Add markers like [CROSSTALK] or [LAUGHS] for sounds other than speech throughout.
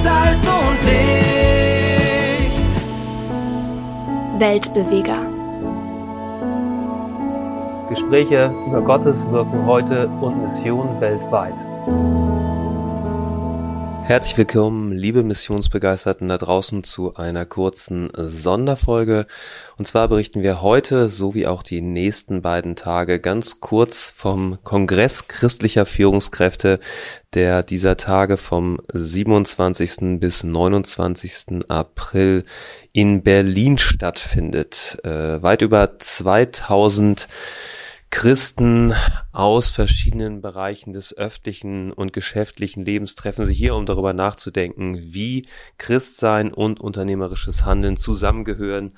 Salz und Licht. Weltbeweger. Gespräche über Gottes Wirken heute und Mission weltweit. Herzlich willkommen, liebe Missionsbegeisterten da draußen zu einer kurzen Sonderfolge. Und zwar berichten wir heute, so wie auch die nächsten beiden Tage, ganz kurz vom Kongress christlicher Führungskräfte, der dieser Tage vom 27. bis 29. April in Berlin stattfindet. Äh, weit über 2000 Christen aus verschiedenen Bereichen des öffentlichen und geschäftlichen Lebens treffen sich hier, um darüber nachzudenken, wie Christsein und unternehmerisches Handeln zusammengehören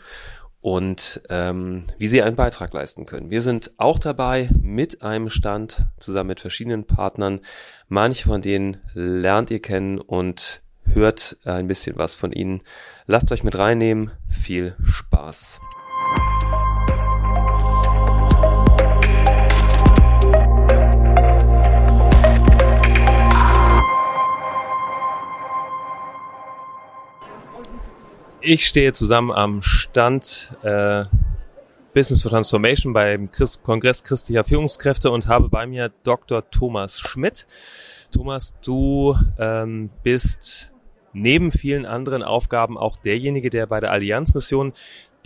und ähm, wie sie einen Beitrag leisten können. Wir sind auch dabei mit einem Stand zusammen mit verschiedenen Partnern. Manche von denen lernt ihr kennen und hört ein bisschen was von ihnen. Lasst euch mit reinnehmen. Viel Spaß. Ich stehe zusammen am Stand äh, Business for Transformation beim Christ Kongress christlicher Führungskräfte und habe bei mir Dr. Thomas Schmidt. Thomas, du ähm, bist neben vielen anderen Aufgaben auch derjenige, der bei der Allianzmission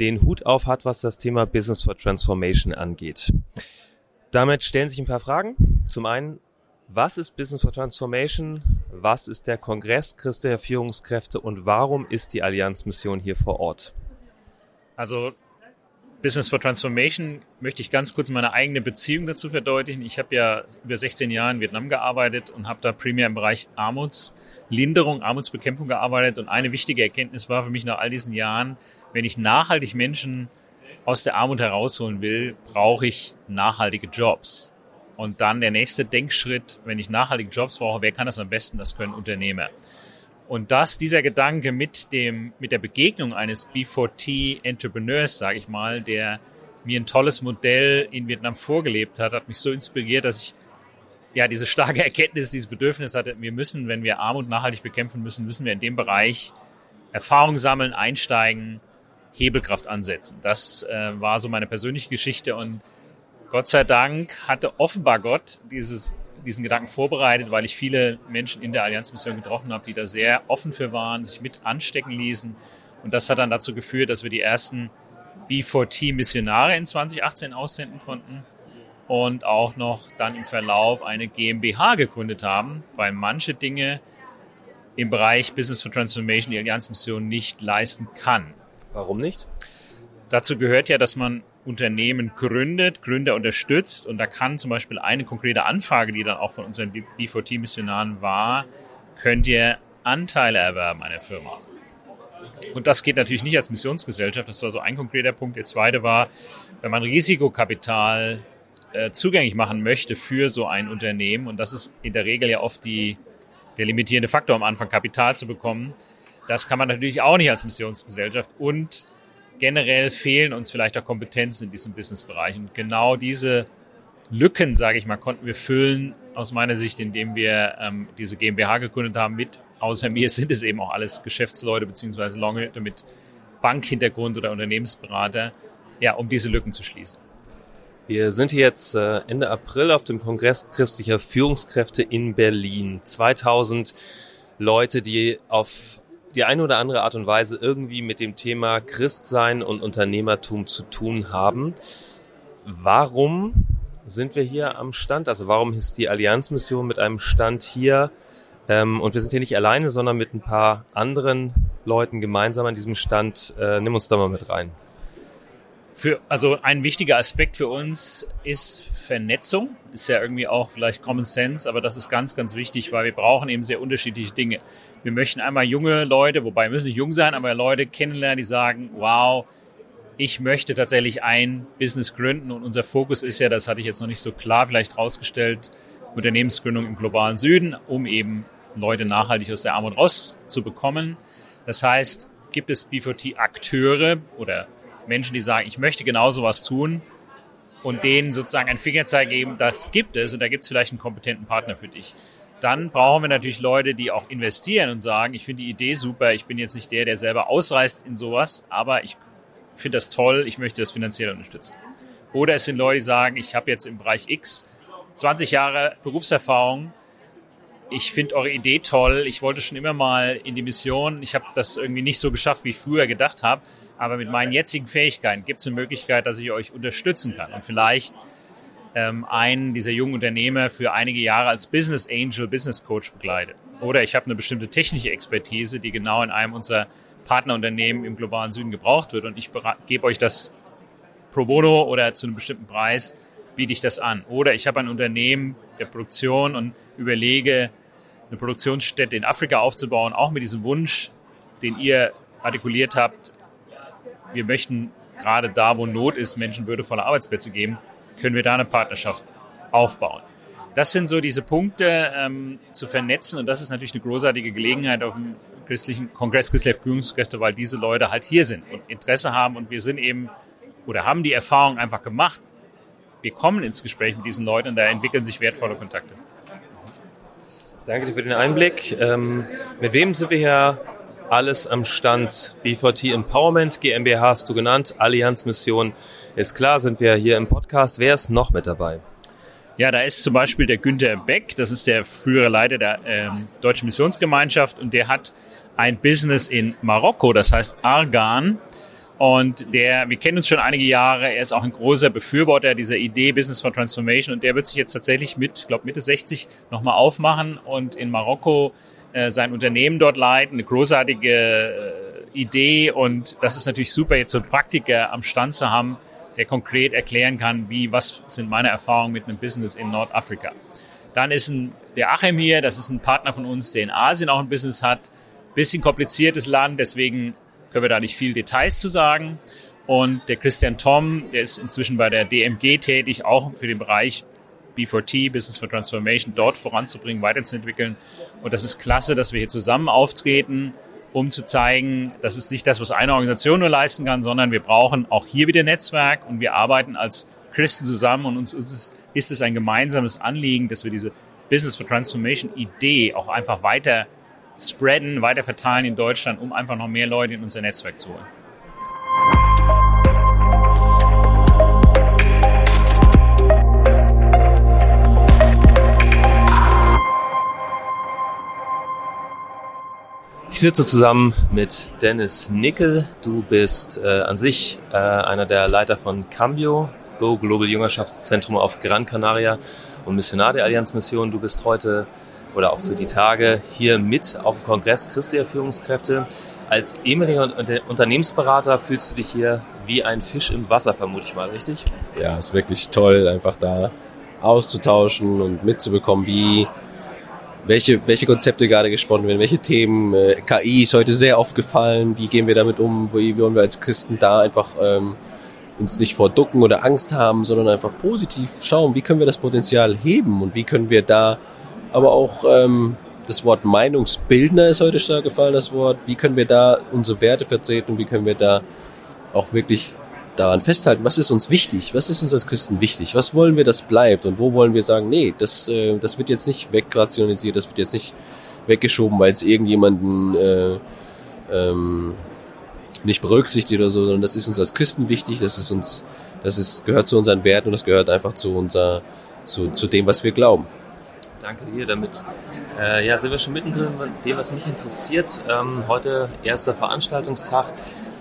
den Hut auf hat, was das Thema Business for Transformation angeht. Damit stellen sich ein paar Fragen. Zum einen, was ist Business for Transformation? Was ist der Kongress christlicher Führungskräfte und warum ist die Allianzmission hier vor Ort? Also Business for Transformation möchte ich ganz kurz meine eigene Beziehung dazu verdeutlichen. Ich habe ja über 16 Jahre in Vietnam gearbeitet und habe da primär im Bereich Armutslinderung, Armutsbekämpfung gearbeitet. Und eine wichtige Erkenntnis war für mich nach all diesen Jahren, wenn ich nachhaltig Menschen aus der Armut herausholen will, brauche ich nachhaltige Jobs. Und dann der nächste Denkschritt, wenn ich nachhaltige Jobs brauche, wer kann das am besten? Das können Unternehmer. Und dass dieser Gedanke mit dem, mit der Begegnung eines B4T Entrepreneurs, sage ich mal, der mir ein tolles Modell in Vietnam vorgelebt hat, hat mich so inspiriert, dass ich ja diese starke [LAUGHS] Erkenntnis, dieses Bedürfnis hatte, wir müssen, wenn wir Armut nachhaltig bekämpfen müssen, müssen wir in dem Bereich Erfahrung sammeln, einsteigen, Hebelkraft ansetzen. Das äh, war so meine persönliche Geschichte und Gott sei Dank hatte offenbar Gott dieses, diesen Gedanken vorbereitet, weil ich viele Menschen in der Allianzmission getroffen habe, die da sehr offen für waren, sich mit anstecken ließen. Und das hat dann dazu geführt, dass wir die ersten B4T-Missionare in 2018 aussenden konnten und auch noch dann im Verlauf eine GmbH gegründet haben, weil manche Dinge im Bereich Business for Transformation die Allianzmission nicht leisten kann. Warum nicht? Dazu gehört ja, dass man Unternehmen gründet, Gründer unterstützt. Und da kann zum Beispiel eine konkrete Anfrage, die dann auch von unseren B4T-Missionaren war, könnt ihr Anteile erwerben einer Firma. Und das geht natürlich nicht als Missionsgesellschaft. Das war so ein konkreter Punkt. Der zweite war, wenn man Risikokapital äh, zugänglich machen möchte für so ein Unternehmen, und das ist in der Regel ja oft die, der limitierende Faktor am Anfang, Kapital zu bekommen, das kann man natürlich auch nicht als Missionsgesellschaft. Und generell fehlen uns vielleicht auch Kompetenzen in diesem Businessbereich. Und genau diese Lücken, sage ich mal, konnten wir füllen aus meiner Sicht, indem wir ähm, diese GmbH gegründet haben. Mit außer mir sind es eben auch alles Geschäftsleute beziehungsweise Longhüter mit Bankhintergrund oder Unternehmensberater, ja, um diese Lücken zu schließen. Wir sind hier jetzt äh, Ende April auf dem Kongress christlicher Führungskräfte in Berlin. 2000 Leute, die auf die eine oder andere Art und Weise irgendwie mit dem Thema Christsein und Unternehmertum zu tun haben. Warum sind wir hier am Stand? Also warum ist die Allianzmission mit einem Stand hier? Ähm, und wir sind hier nicht alleine, sondern mit ein paar anderen Leuten gemeinsam an diesem Stand. Äh, nimm uns da mal mit rein. Für, also ein wichtiger Aspekt für uns ist Vernetzung. Ist ja irgendwie auch vielleicht Common Sense, aber das ist ganz, ganz wichtig, weil wir brauchen eben sehr unterschiedliche Dinge. Wir möchten einmal junge Leute, wobei müssen nicht jung sein, aber Leute kennenlernen, die sagen, wow, ich möchte tatsächlich ein Business gründen und unser Fokus ist ja, das hatte ich jetzt noch nicht so klar vielleicht rausgestellt, Unternehmensgründung im globalen Süden, um eben Leute nachhaltig aus der Armut rauszubekommen. Das heißt, gibt es B4T-Akteure oder Menschen, die sagen, ich möchte genau sowas tun und denen sozusagen ein Fingerzeig geben, das gibt es und da gibt es vielleicht einen kompetenten Partner für dich. dann brauchen wir natürlich Leute, die auch investieren und sagen, ich finde die Idee super, ich bin jetzt nicht der, der selber ausreißt in sowas, aber ich finde das toll, ich möchte das finanziell unterstützen. Oder es sind Leute, die sagen, ich habe jetzt im Bereich X 20 Jahre Berufserfahrung, ich finde eure Idee toll, ich wollte schon immer mal in die Mission, ich habe das irgendwie nicht so geschafft, wie ich früher gedacht habe, aber mit meinen jetzigen Fähigkeiten gibt es eine Möglichkeit, dass ich euch unterstützen kann. Und vielleicht ähm, einen dieser jungen Unternehmer für einige Jahre als Business Angel, Business Coach begleitet. Oder ich habe eine bestimmte technische Expertise, die genau in einem unserer Partnerunternehmen im globalen Süden gebraucht wird. Und ich gebe euch das pro bono oder zu einem bestimmten Preis biete ich das an. Oder ich habe ein Unternehmen der Produktion und überlege, eine Produktionsstätte in Afrika aufzubauen, auch mit diesem Wunsch, den ihr artikuliert habt. Wir möchten gerade da, wo Not ist, Menschen würdevolle Arbeitsplätze geben, können wir da eine Partnerschaft aufbauen. Das sind so diese Punkte ähm, zu vernetzen und das ist natürlich eine großartige Gelegenheit auf dem christlichen Kongress christlicher Führungskräfte, weil diese Leute halt hier sind und Interesse haben und wir sind eben oder haben die Erfahrung einfach gemacht. Wir kommen ins Gespräch mit diesen Leuten und da entwickeln sich wertvolle Kontakte. Danke dir für den Einblick. Ähm, mit wem sind wir hier alles am Stand? B4T Empowerment GmbH hast du genannt, Allianz Mission ist klar, sind wir hier im Podcast. Wer ist noch mit dabei? Ja, da ist zum Beispiel der Günther Beck, das ist der frühere Leiter der ähm, Deutschen Missionsgemeinschaft und der hat ein Business in Marokko, das heißt Argan. Und der, wir kennen uns schon einige Jahre, er ist auch ein großer Befürworter dieser Idee Business for Transformation und der wird sich jetzt tatsächlich mit, ich glaube Mitte 60 nochmal aufmachen und in Marokko äh, sein Unternehmen dort leiten. Eine großartige äh, Idee und das ist natürlich super, jetzt so einen Praktiker am Stand zu haben, der konkret erklären kann, wie, was sind meine Erfahrungen mit einem Business in Nordafrika. Dann ist ein, der Achim hier, das ist ein Partner von uns, der in Asien auch ein Business hat. Bisschen kompliziertes Land, deswegen können wir da nicht viel Details zu sagen. Und der Christian Tom, der ist inzwischen bei der DMG tätig, auch für den Bereich B4T, Business for Transformation, dort voranzubringen, weiterzuentwickeln. Und das ist klasse, dass wir hier zusammen auftreten um zu zeigen, das ist nicht das, was eine Organisation nur leisten kann, sondern wir brauchen auch hier wieder Netzwerk und wir arbeiten als Christen zusammen und uns ist es, ist ein gemeinsames Anliegen, dass wir diese Business for Transformation Idee auch einfach weiter spreaden, weiter verteilen in Deutschland, um einfach noch mehr Leute in unser Netzwerk zu holen. Ich sitze zusammen mit Dennis Nickel. Du bist äh, an sich äh, einer der Leiter von Cambio, Go Global Jüngerschaftszentrum auf Gran Canaria und Missionar der Allianzmission. Du bist heute oder auch für die Tage hier mit auf dem Kongress christlicher Führungskräfte. Als ehemaliger Unternehmensberater fühlst du dich hier wie ein Fisch im Wasser, vermute ich mal, richtig? Ja, ist wirklich toll, einfach da auszutauschen und mitzubekommen, wie welche, welche Konzepte gerade gesponnen werden, welche Themen. Äh, KI ist heute sehr oft gefallen. Wie gehen wir damit um? Wie wollen wir als Christen da einfach ähm, uns nicht vor Ducken oder Angst haben, sondern einfach positiv schauen, wie können wir das Potenzial heben und wie können wir da aber auch ähm, das Wort Meinungsbildner ist heute stark gefallen, das Wort. Wie können wir da unsere Werte vertreten? Wie können wir da auch wirklich daran festhalten, was ist uns wichtig, was ist uns als Christen wichtig, was wollen wir, das bleibt und wo wollen wir sagen, nee, das, äh, das wird jetzt nicht wegrationalisiert, das wird jetzt nicht weggeschoben, weil es irgendjemanden äh, ähm, nicht berücksichtigt oder so, sondern das ist uns als Christen wichtig, das ist uns, das ist, gehört zu unseren Werten und das gehört einfach zu unser, zu, zu dem, was wir glauben. Danke dir. Damit äh, ja, sind wir schon mittendrin, dem, was mich interessiert. Ähm, heute erster Veranstaltungstag.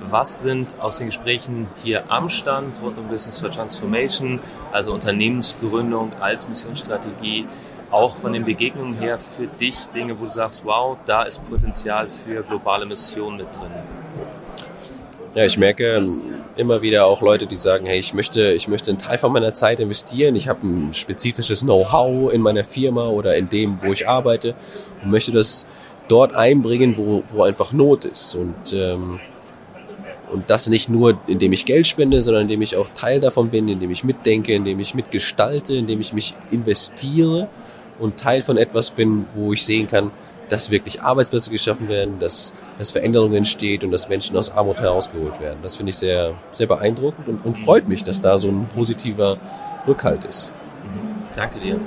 Was sind aus den Gesprächen hier am Stand rund um Business for Transformation, also Unternehmensgründung als Missionsstrategie, auch von den Begegnungen her für dich Dinge, wo du sagst, wow, da ist Potenzial für globale Mission mit drin? Ja, ich merke ähm, immer wieder auch Leute, die sagen, hey, ich möchte, ich möchte einen Teil von meiner Zeit investieren. Ich habe ein spezifisches Know-how in meiner Firma oder in dem, wo ich arbeite und möchte das dort einbringen, wo, wo einfach Not ist. Und ähm, und das nicht nur, indem ich Geld spende, sondern indem ich auch Teil davon bin, indem ich mitdenke, indem ich mitgestalte, indem ich mich investiere und Teil von etwas bin, wo ich sehen kann, dass wirklich Arbeitsplätze geschaffen werden, dass, dass Veränderungen entsteht und dass Menschen aus Armut herausgeholt werden. Das finde ich sehr, sehr beeindruckend und, und freut mich, dass da so ein positiver Rückhalt ist. Danke dir.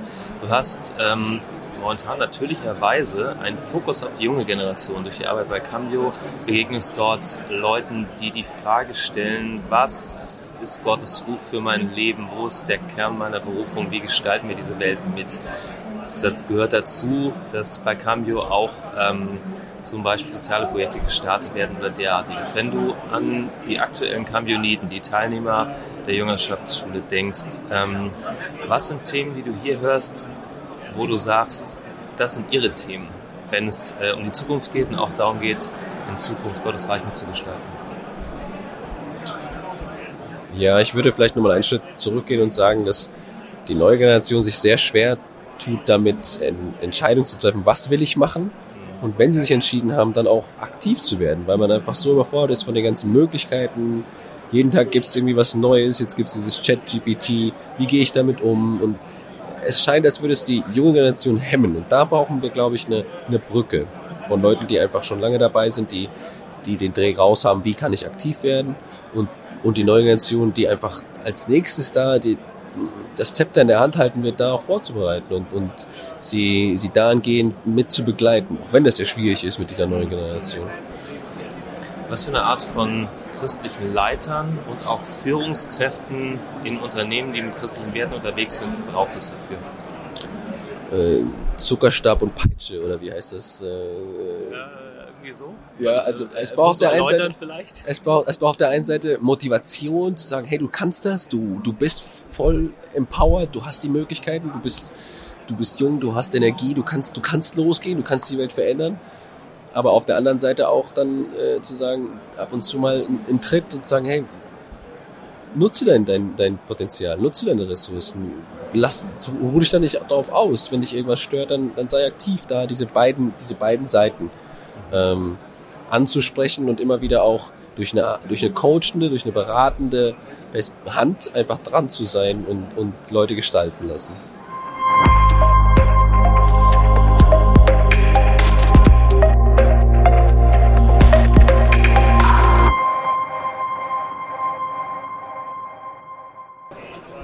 Du hast ähm, momentan natürlicherweise einen Fokus auf die junge Generation. Durch die Arbeit bei Cambio begegnest dort Leuten, die die Frage stellen, was ist Gottes Ruf für mein Leben? Wo ist der Kern meiner Berufung? Wie gestalten wir diese Welt mit? Das gehört dazu, dass bei Cambio auch ähm, zum Beispiel soziale Projekte gestartet werden oder derartiges. Wenn du an die aktuellen Cambioniten, die Teilnehmer der Jüngerschaftsschule denkst, ähm, was sind Themen, die du hier hörst, wo du sagst, das sind ihre Themen, wenn es äh, um die Zukunft geht und auch darum geht, in Zukunft Gottes Reich mitzugestalten? Ja, ich würde vielleicht nochmal einen Schritt zurückgehen und sagen, dass die neue Generation sich sehr schwer tut, damit Entscheidungen zu treffen, was will ich machen und wenn sie sich entschieden haben, dann auch aktiv zu werden, weil man einfach so überfordert ist von den ganzen Möglichkeiten. Jeden Tag gibt es irgendwie was Neues, jetzt gibt es dieses Chat-GPT, wie gehe ich damit um? Und es scheint, als würde es die junge Generation hemmen. Und da brauchen wir, glaube ich, eine, eine Brücke von Leuten, die einfach schon lange dabei sind, die, die den Dreh raus haben, wie kann ich aktiv werden? Und, und die neue Generation, die einfach als nächstes da die, das Zepter in der Hand halten wird, da auch vorzubereiten und, und sie, sie dahingehend mit zu begleiten, auch wenn das ja schwierig ist mit dieser neuen Generation. Was für eine Art von christlichen Leitern und auch Führungskräften in Unternehmen, die mit christlichen Werten unterwegs sind, braucht es dafür? Äh, Zuckerstab und Peitsche, oder wie heißt das? Äh, ja irgendwie so? Ja, also es braucht auf der einen Seite, es braucht, es braucht auf der einen Seite Motivation zu sagen, hey, du kannst das, du, du bist voll empowered, du hast die Möglichkeiten, du bist, du bist jung, du hast Energie, du kannst, du kannst losgehen, du kannst die Welt verändern. Aber auf der anderen Seite auch dann äh, zu sagen, ab und zu mal einen Tritt und sagen, hey, nutze dein, dein, dein Potenzial, nutze deine Ressourcen, lass, ruh dich da nicht darauf aus. Wenn dich irgendwas stört, dann, dann sei aktiv da, diese beiden, diese beiden Seiten ähm, anzusprechen und immer wieder auch durch eine, durch eine coachende, durch eine beratende Hand einfach dran zu sein und, und Leute gestalten lassen.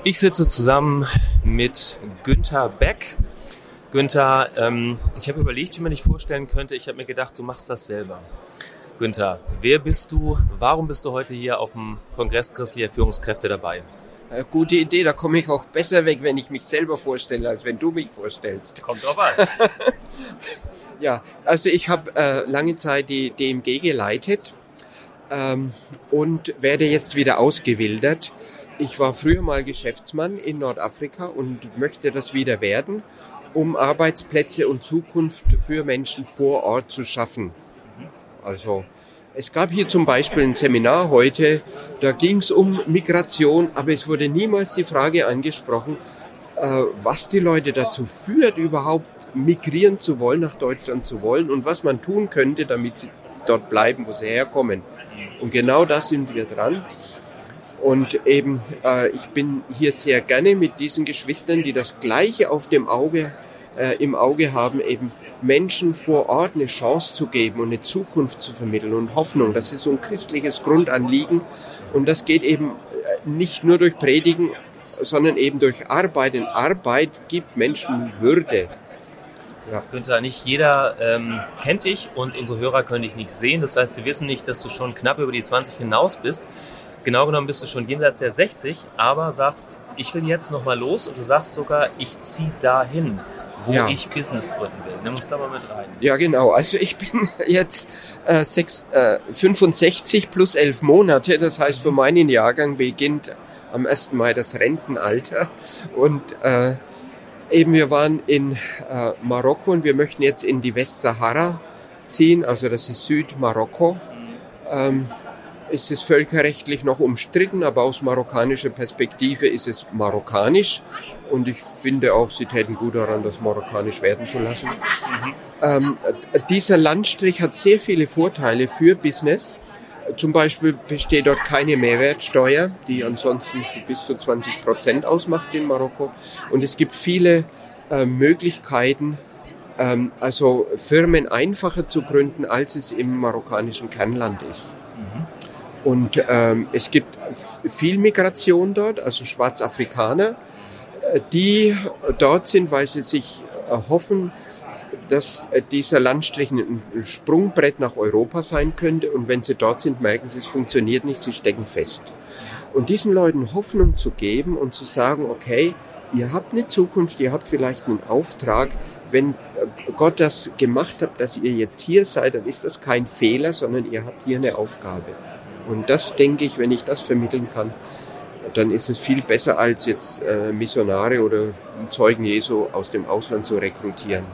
Ich sitze zusammen mit Günther Beck. Günther, ähm, ich habe überlegt, wie man dich vorstellen könnte. Ich habe mir gedacht, du machst das selber. Günther, wer bist du? Warum bist du heute hier auf dem Kongress christlicher Führungskräfte dabei? Äh, gute Idee, da komme ich auch besser weg, wenn ich mich selber vorstelle, als wenn du mich vorstellst. Kommt drauf an. [LAUGHS] ja, also ich habe äh, lange Zeit die DMG geleitet ähm, und werde jetzt wieder ausgewildert. Ich war früher mal Geschäftsmann in Nordafrika und möchte das wieder werden um Arbeitsplätze und Zukunft für Menschen vor Ort zu schaffen. Also es gab hier zum Beispiel ein Seminar heute, da ging es um Migration, aber es wurde niemals die Frage angesprochen, äh, was die Leute dazu führt, überhaupt migrieren zu wollen, nach Deutschland zu wollen und was man tun könnte, damit sie dort bleiben, wo sie herkommen. Und genau da sind wir dran. Und eben, äh, ich bin hier sehr gerne mit diesen Geschwistern, die das Gleiche auf dem Auge, äh, im Auge haben, eben Menschen vor Ort eine Chance zu geben und eine Zukunft zu vermitteln und Hoffnung. Das ist so ein christliches Grundanliegen. Und das geht eben äh, nicht nur durch Predigen, sondern eben durch Arbeit. Und Arbeit gibt Menschen Würde. Ja. Günther, nicht jeder ähm, kennt dich und unsere Hörer können dich nicht sehen. Das heißt, sie wissen nicht, dass du schon knapp über die 20 hinaus bist. Genau genommen bist du schon jenseits der 60, aber sagst, ich will jetzt nochmal los und du sagst sogar, ich ziehe dahin, wo ja. ich Business gründen will. Nimm uns da mal mit rein. Ja, genau. Also ich bin [LAUGHS] jetzt äh, sechs, äh, 65 plus elf Monate. Das heißt, für meinen Jahrgang beginnt am 1. Mai das Rentenalter. Und äh, eben wir waren in äh, Marokko und wir möchten jetzt in die Westsahara ziehen. Also das ist Südmarokko. Ähm, ist es völkerrechtlich noch umstritten, aber aus marokkanischer Perspektive ist es marokkanisch. Und ich finde auch, sie täten gut daran, das marokkanisch werden zu lassen. Mhm. Ähm, dieser Landstrich hat sehr viele Vorteile für Business. Zum Beispiel besteht dort keine Mehrwertsteuer, die ansonsten bis zu 20 Prozent ausmacht in Marokko. Und es gibt viele äh, Möglichkeiten, ähm, also Firmen einfacher zu gründen, als es im marokkanischen Kernland ist. Und ähm, es gibt viel Migration dort, also Schwarzafrikaner, äh, die dort sind, weil sie sich hoffen, dass dieser Landstrich ein Sprungbrett nach Europa sein könnte und wenn sie dort sind, merken sie, es funktioniert nicht, sie stecken fest. Und diesen Leuten Hoffnung zu geben und zu sagen, okay, ihr habt eine Zukunft, ihr habt vielleicht einen Auftrag, wenn Gott das gemacht hat, dass ihr jetzt hier seid, dann ist das kein Fehler, sondern ihr habt hier eine Aufgabe. Und das denke ich, wenn ich das vermitteln kann, dann ist es viel besser, als jetzt äh, Missionare oder Zeugen Jesu aus dem Ausland zu rekrutieren.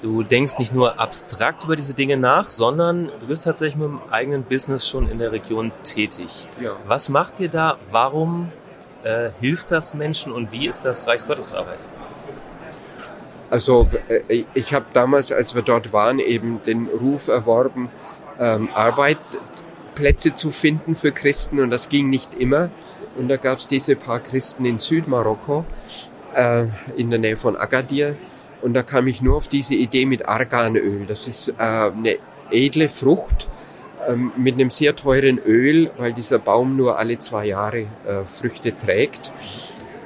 Du denkst nicht nur abstrakt über diese Dinge nach, sondern du bist tatsächlich mit dem eigenen Business schon in der Region tätig. Ja. Was macht ihr da? Warum äh, hilft das Menschen und wie ist das Reichsgottesarbeit? Also äh, ich habe damals, als wir dort waren, eben den Ruf erworben, ähm, Arbeitsplätze zu finden für Christen und das ging nicht immer. Und da gab es diese paar Christen in Südmarokko, äh, in der Nähe von Agadir. Und da kam ich nur auf diese Idee mit Arganöl. Das ist äh, eine edle Frucht ähm, mit einem sehr teuren Öl, weil dieser Baum nur alle zwei Jahre äh, Früchte trägt.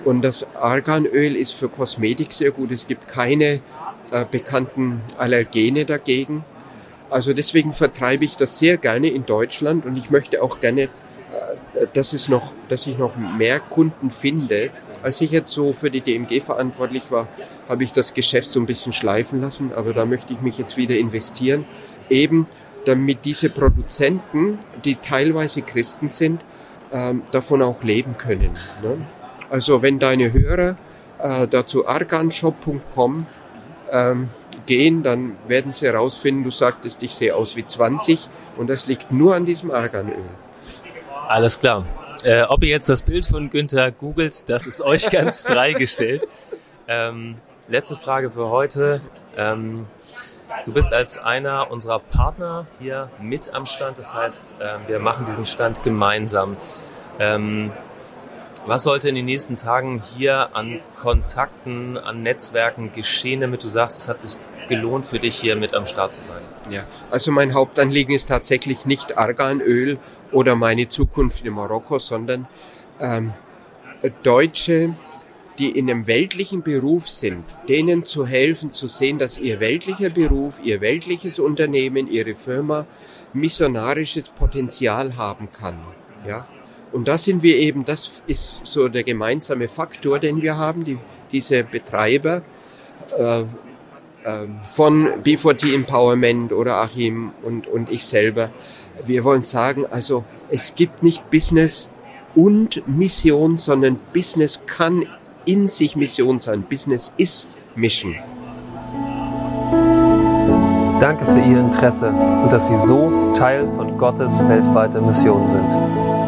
Und das Arganöl ist für Kosmetik sehr gut. Es gibt keine äh, bekannten Allergene dagegen. Also deswegen vertreibe ich das sehr gerne in Deutschland und ich möchte auch gerne äh, dass, es noch, dass ich noch mehr Kunden finde. Als ich jetzt so für die DMG verantwortlich war, habe ich das Geschäft so ein bisschen schleifen lassen, aber da möchte ich mich jetzt wieder investieren, eben damit diese Produzenten, die teilweise Christen sind, ähm, davon auch leben können. Ne? Also wenn deine Hörer äh, dazu arganshop.com ähm, gehen, dann werden sie herausfinden, du sagtest, ich sehe aus wie 20 und das liegt nur an diesem Arganöl. Alles klar. Äh, ob ihr jetzt das Bild von Günther googelt, das ist euch [LAUGHS] ganz freigestellt. Ähm, letzte Frage für heute. Ähm, du bist als einer unserer Partner hier mit am Stand. Das heißt, äh, wir machen diesen Stand gemeinsam. Ähm, was sollte in den nächsten Tagen hier an Kontakten, an Netzwerken geschehen, damit du sagst, es hat sich gelohnt für dich hier mit am Start zu sein? Ja, also mein Hauptanliegen ist tatsächlich nicht Arganöl oder meine Zukunft in Marokko, sondern ähm, Deutsche, die in einem weltlichen Beruf sind, denen zu helfen, zu sehen, dass ihr weltlicher Beruf, ihr weltliches Unternehmen, ihre Firma missionarisches Potenzial haben kann. Ja, und da sind wir eben, das ist so der gemeinsame Faktor, den wir haben, die, diese Betreiber äh, von B4T Empowerment oder Achim und, und ich selber. Wir wollen sagen, also es gibt nicht Business und Mission, sondern Business kann in sich Mission sein. Business ist Mission. Danke für Ihr Interesse und dass Sie so Teil von Gottes weltweiter Mission sind.